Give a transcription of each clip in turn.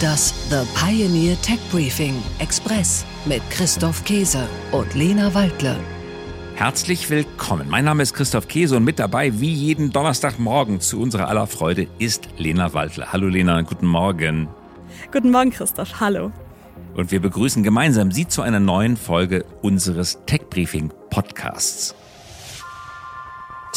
Das The Pioneer Tech Briefing Express mit Christoph Käse und Lena Waldle. Herzlich willkommen. Mein Name ist Christoph Käse und mit dabei, wie jeden Donnerstagmorgen zu unserer aller Freude, ist Lena Waldle. Hallo Lena, guten Morgen. Guten Morgen, Christoph. Hallo. Und wir begrüßen gemeinsam Sie zu einer neuen Folge unseres Tech Briefing Podcasts.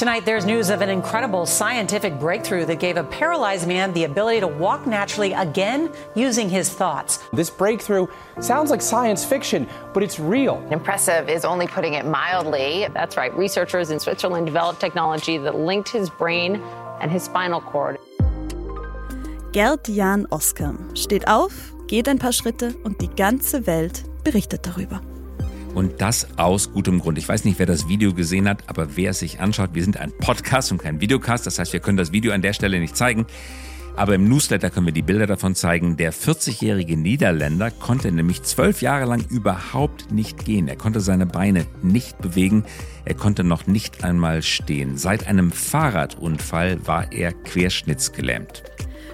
Tonight, there's news of an incredible scientific breakthrough that gave a paralyzed man the ability to walk naturally again using his thoughts. This breakthrough sounds like science fiction, but it's real. Impressive is only putting it mildly. That's right. Researchers in Switzerland developed technology that linked his brain and his spinal cord. Gerd Jan Oskam steht auf, geht ein paar Schritte und die ganze Welt berichtet darüber. Und das aus gutem Grund. Ich weiß nicht, wer das Video gesehen hat, aber wer es sich anschaut, wir sind ein Podcast und kein Videocast. Das heißt, wir können das Video an der Stelle nicht zeigen. Aber im Newsletter können wir die Bilder davon zeigen. Der 40-jährige Niederländer konnte nämlich zwölf Jahre lang überhaupt nicht gehen. Er konnte seine Beine nicht bewegen. Er konnte noch nicht einmal stehen. Seit einem Fahrradunfall war er querschnittsgelähmt.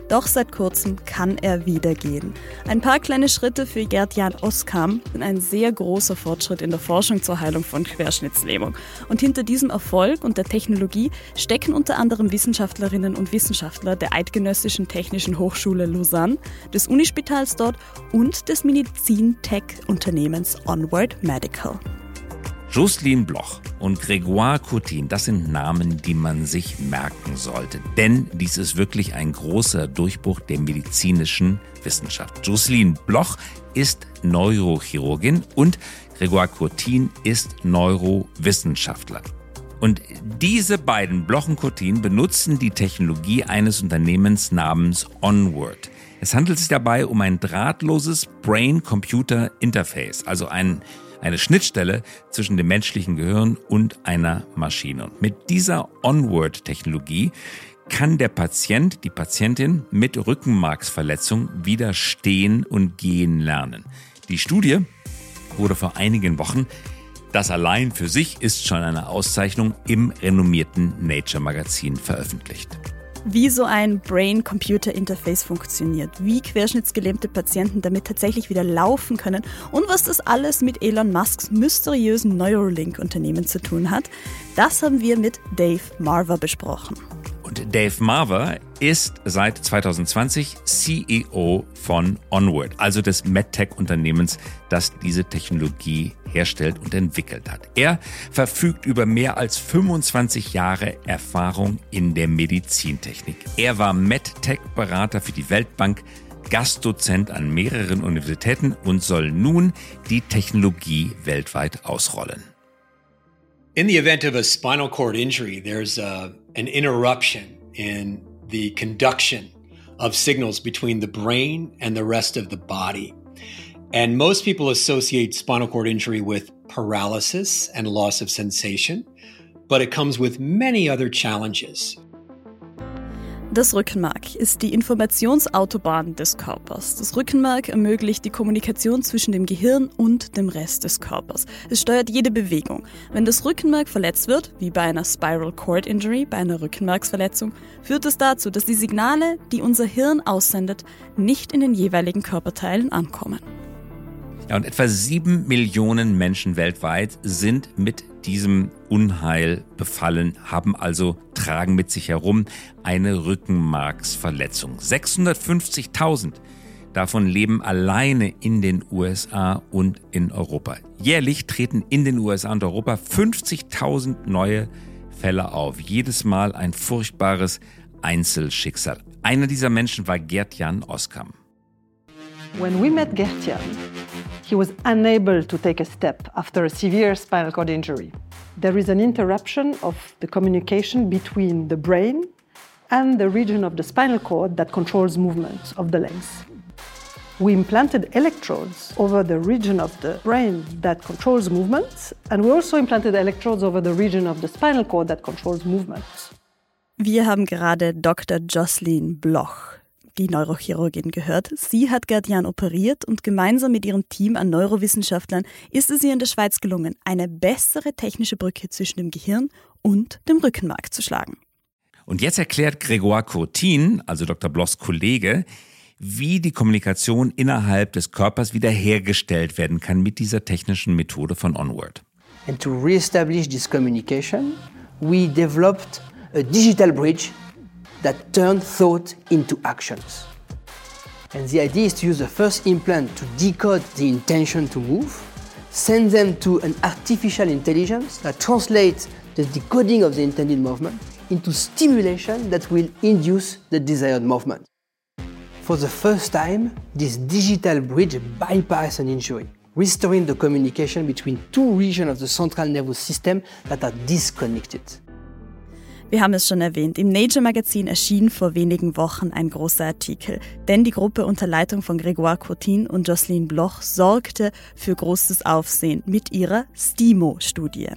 Doch seit kurzem kann er wieder gehen. Ein paar kleine Schritte für Gerd-Jan Oskam sind ein sehr großer Fortschritt in der Forschung zur Heilung von Querschnittslähmung. Und hinter diesem Erfolg und der Technologie stecken unter anderem Wissenschaftlerinnen und Wissenschaftler der Eidgenössischen Technischen Hochschule Lausanne, des Unispitals dort und des Medizin-Tech-Unternehmens Onward Medical. Jocelyn Bloch und Grégoire Coutin, das sind Namen, die man sich merken sollte. Denn dies ist wirklich ein großer Durchbruch der medizinischen Wissenschaft. Jocelyn Bloch ist Neurochirurgin und Grégoire Coutin ist Neurowissenschaftler. Und diese beiden Blochen-Coutin benutzen die Technologie eines Unternehmens namens Onward. Es handelt sich dabei um ein drahtloses Brain-Computer-Interface, also ein eine Schnittstelle zwischen dem menschlichen Gehirn und einer Maschine. Und mit dieser Onward-Technologie kann der Patient, die Patientin mit Rückenmarksverletzung wieder stehen und gehen lernen. Die Studie wurde vor einigen Wochen das allein für sich ist schon eine Auszeichnung im renommierten Nature Magazin veröffentlicht wie so ein Brain-Computer-Interface funktioniert, wie querschnittsgelähmte Patienten damit tatsächlich wieder laufen können und was das alles mit Elon Musks mysteriösen Neuralink-Unternehmen zu tun hat, das haben wir mit Dave Marver besprochen. Und Dave Marver ist seit 2020 CEO von Onward, also des MedTech-Unternehmens, das diese Technologie herstellt und entwickelt hat. Er verfügt über mehr als 25 Jahre Erfahrung in der Medizintechnik. Er war MedTech-Berater für die Weltbank, Gastdozent an mehreren Universitäten und soll nun die Technologie weltweit ausrollen. In the event of a spinal cord injury, there's a, an interruption in the conduction of signals between the brain and the rest of the body. And most people associate spinal cord injury with paralysis and loss of sensation, but it comes with many other challenges. Das Rückenmark ist die Informationsautobahn des Körpers. Das Rückenmark ermöglicht die Kommunikation zwischen dem Gehirn und dem Rest des Körpers. Es steuert jede Bewegung. Wenn das Rückenmark verletzt wird, wie bei einer Spiral Cord Injury, bei einer Rückenmarksverletzung, führt es dazu, dass die Signale, die unser Hirn aussendet, nicht in den jeweiligen Körperteilen ankommen. Ja, und etwa sieben Millionen Menschen weltweit sind mit diesem Unheil befallen, haben also, tragen mit sich herum eine Rückenmarksverletzung. 650.000 davon leben alleine in den USA und in Europa. Jährlich treten in den USA und Europa 50.000 neue Fälle auf. Jedes Mal ein furchtbares Einzelschicksal. Einer dieser Menschen war Gerd-Jan Oskam. When we met Gerd-Jan, he was unable to take a step after a severe spinal cord injury. There is an interruption of the communication between the brain and the region of the spinal cord that controls movement of the legs. We implanted electrodes over the region of the brain that controls movements, and we also implanted electrodes over the region of the spinal cord that controls movements. Wir haben gerade Dr. Jocelyn Bloch die Neurochirurgin gehört. Sie hat Gardian operiert und gemeinsam mit ihrem Team an Neurowissenschaftlern ist es ihr in der Schweiz gelungen, eine bessere technische Brücke zwischen dem Gehirn und dem Rückenmark zu schlagen. Und jetzt erklärt Grégoire Courtin, also Dr. Bloss Kollege, wie die Kommunikation innerhalb des Körpers wiederhergestellt werden kann mit dieser technischen Methode von Onward. And to reestablish this communication, we developed a digital bridge that turn thought into actions. And the idea is to use the first implant to decode the intention to move, send them to an artificial intelligence that translates the decoding of the intended movement into stimulation that will induce the desired movement. For the first time, this digital bridge bypasses an injury, restoring the communication between two regions of the central nervous system that are disconnected. Wir haben es schon erwähnt, im Nature Magazin erschien vor wenigen Wochen ein großer Artikel, denn die Gruppe unter Leitung von Grégoire Cotin und Jocelyn Bloch sorgte für großes Aufsehen mit ihrer STIMO-Studie.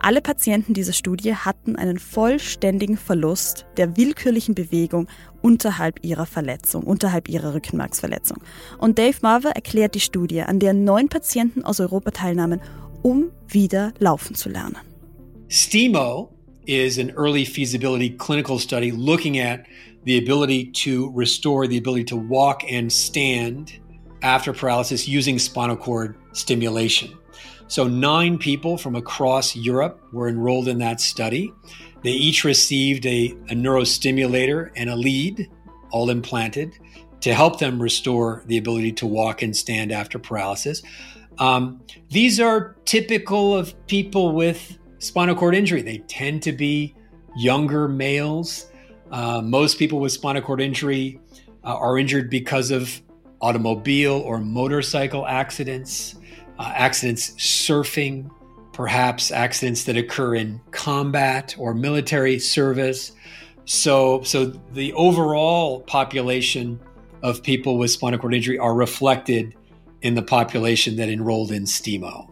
Alle Patienten dieser Studie hatten einen vollständigen Verlust der willkürlichen Bewegung unterhalb ihrer Verletzung, unterhalb ihrer Rückenmarksverletzung. Und Dave Marver erklärt die Studie, an der neun Patienten aus Europa teilnahmen, um wieder laufen zu lernen. STIMO is an early feasibility clinical study looking at the ability to restore the ability to walk and stand after paralysis using spinal cord stimulation. So, nine people from across Europe were enrolled in that study. They each received a, a neurostimulator and a lead, all implanted, to help them restore the ability to walk and stand after paralysis. Um, these are typical of people with spinal cord injury. They tend to be younger males. Uh, most people with spinal cord injury uh, are injured because of automobile or motorcycle accidents, uh, accidents surfing, perhaps accidents that occur in combat or military service. So, so the overall population of people with spinal cord injury are reflected in the population that enrolled in STIMO.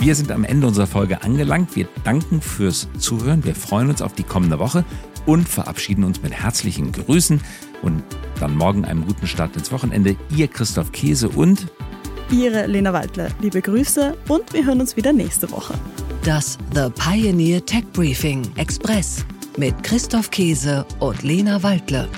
Wir sind am Ende unserer Folge angelangt. Wir danken fürs Zuhören. Wir freuen uns auf die kommende Woche und verabschieden uns mit herzlichen Grüßen und dann morgen einen guten Start ins Wochenende. Ihr Christoph Käse und Ihre Lena Waldler. Liebe Grüße und wir hören uns wieder nächste Woche. Das The Pioneer Tech Briefing Express mit Christoph Käse und Lena Waldle.